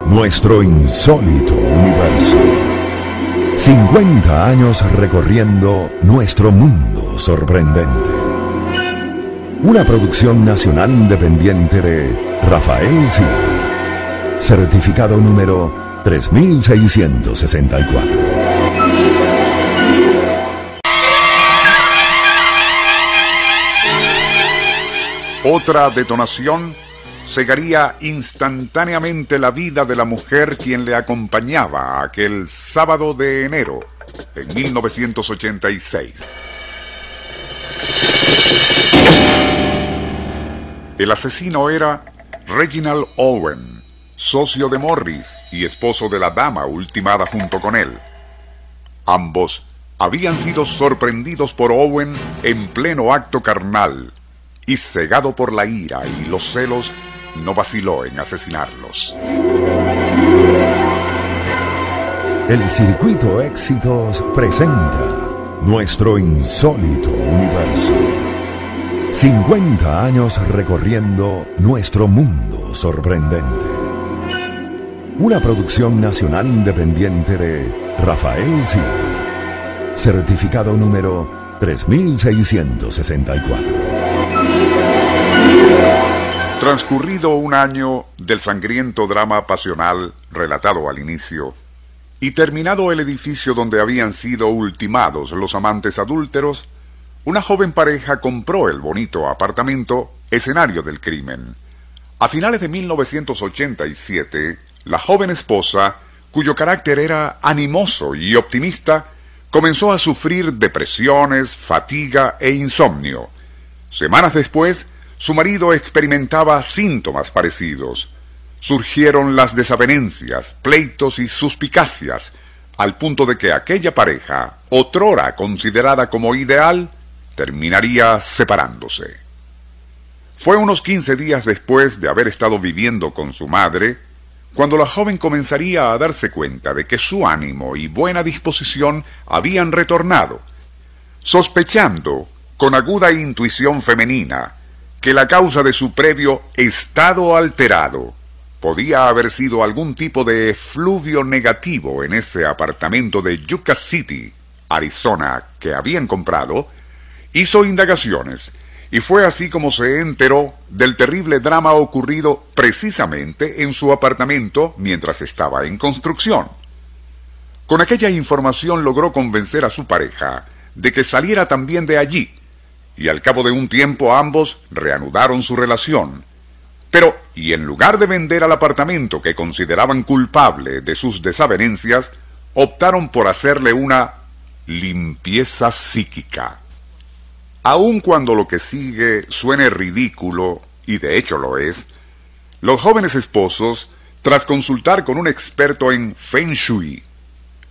Nuestro insólito universo. 50 años recorriendo nuestro mundo sorprendente. Una producción nacional independiente de Rafael Silva. Certificado número 3664. Otra detonación cegaría instantáneamente la vida de la mujer quien le acompañaba aquel sábado de enero de 1986. El asesino era Reginald Owen, socio de Morris y esposo de la dama ultimada junto con él. Ambos habían sido sorprendidos por Owen en pleno acto carnal y cegado por la ira y los celos, no vaciló en asesinarlos. El Circuito Éxitos presenta nuestro insólito universo. 50 años recorriendo nuestro mundo sorprendente. Una producción nacional independiente de Rafael Silva. Certificado número 3664. Transcurrido un año del sangriento drama pasional relatado al inicio, y terminado el edificio donde habían sido ultimados los amantes adúlteros, una joven pareja compró el bonito apartamento escenario del crimen. A finales de 1987, la joven esposa, cuyo carácter era animoso y optimista, comenzó a sufrir depresiones, fatiga e insomnio. Semanas después, su marido experimentaba síntomas parecidos. Surgieron las desavenencias, pleitos y suspicacias, al punto de que aquella pareja, otrora considerada como ideal, terminaría separándose. Fue unos quince días después de haber estado viviendo con su madre, cuando la joven comenzaría a darse cuenta de que su ánimo y buena disposición habían retornado, sospechando, con aguda intuición femenina, que la causa de su previo estado alterado podía haber sido algún tipo de efluvio negativo en ese apartamento de Yucca City, Arizona, que habían comprado, hizo indagaciones y fue así como se enteró del terrible drama ocurrido precisamente en su apartamento mientras estaba en construcción. Con aquella información logró convencer a su pareja de que saliera también de allí, y al cabo de un tiempo ambos reanudaron su relación. Pero, y en lugar de vender al apartamento que consideraban culpable de sus desavenencias, optaron por hacerle una limpieza psíquica. Aun cuando lo que sigue suene ridículo, y de hecho lo es, los jóvenes esposos, tras consultar con un experto en Feng Shui,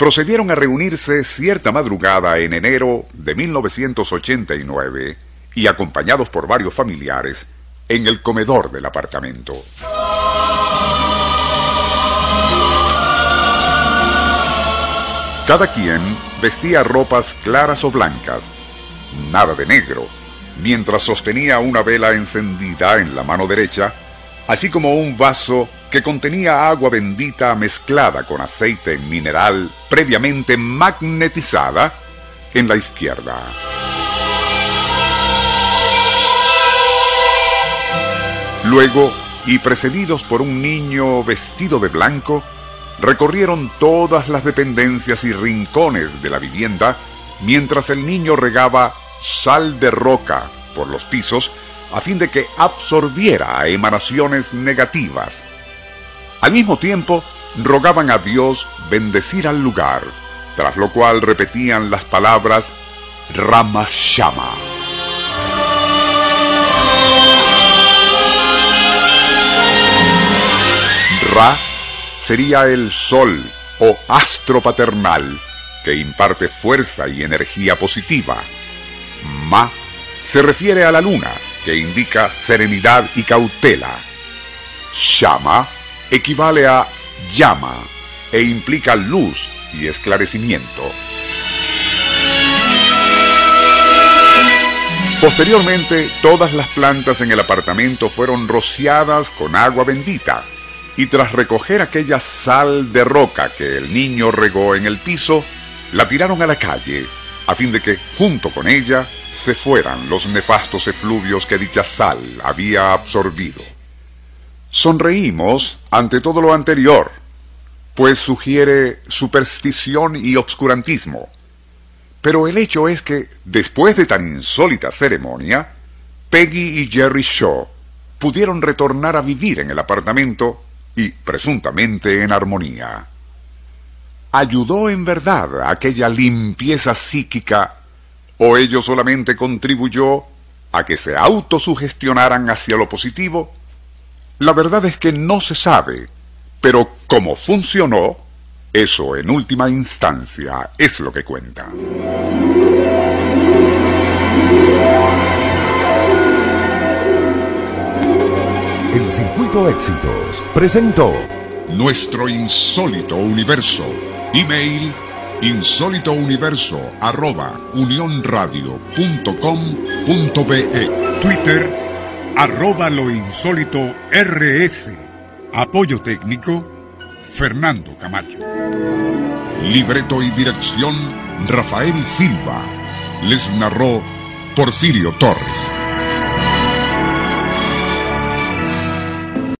procedieron a reunirse cierta madrugada en enero de 1989 y acompañados por varios familiares en el comedor del apartamento. Cada quien vestía ropas claras o blancas, nada de negro, mientras sostenía una vela encendida en la mano derecha, así como un vaso que contenía agua bendita mezclada con aceite mineral previamente magnetizada en la izquierda. Luego, y precedidos por un niño vestido de blanco, recorrieron todas las dependencias y rincones de la vivienda mientras el niño regaba sal de roca por los pisos a fin de que absorbiera emanaciones negativas al mismo tiempo, rogaban a Dios bendecir al lugar, tras lo cual repetían las palabras Ramashama. Ra sería el sol o astro paternal que imparte fuerza y energía positiva. Ma se refiere a la luna, que indica serenidad y cautela. Shama equivale a llama e implica luz y esclarecimiento. Posteriormente, todas las plantas en el apartamento fueron rociadas con agua bendita y tras recoger aquella sal de roca que el niño regó en el piso, la tiraron a la calle a fin de que, junto con ella, se fueran los nefastos efluvios que dicha sal había absorbido. Sonreímos ante todo lo anterior, pues sugiere superstición y obscurantismo. Pero el hecho es que, después de tan insólita ceremonia, Peggy y Jerry Shaw pudieron retornar a vivir en el apartamento y, presuntamente, en armonía. ¿Ayudó en verdad aquella limpieza psíquica o ello solamente contribuyó a que se autosugestionaran hacia lo positivo? La verdad es que no se sabe, pero como funcionó, eso en última instancia es lo que cuenta. El Circuito Éxitos presentó Nuestro insólito universo. Email insólitouniverso arroba unionradio.com.be Twitter arroba lo insólito RS. Apoyo técnico Fernando Camacho. Libreto y dirección Rafael Silva. Les narró Porfirio Torres.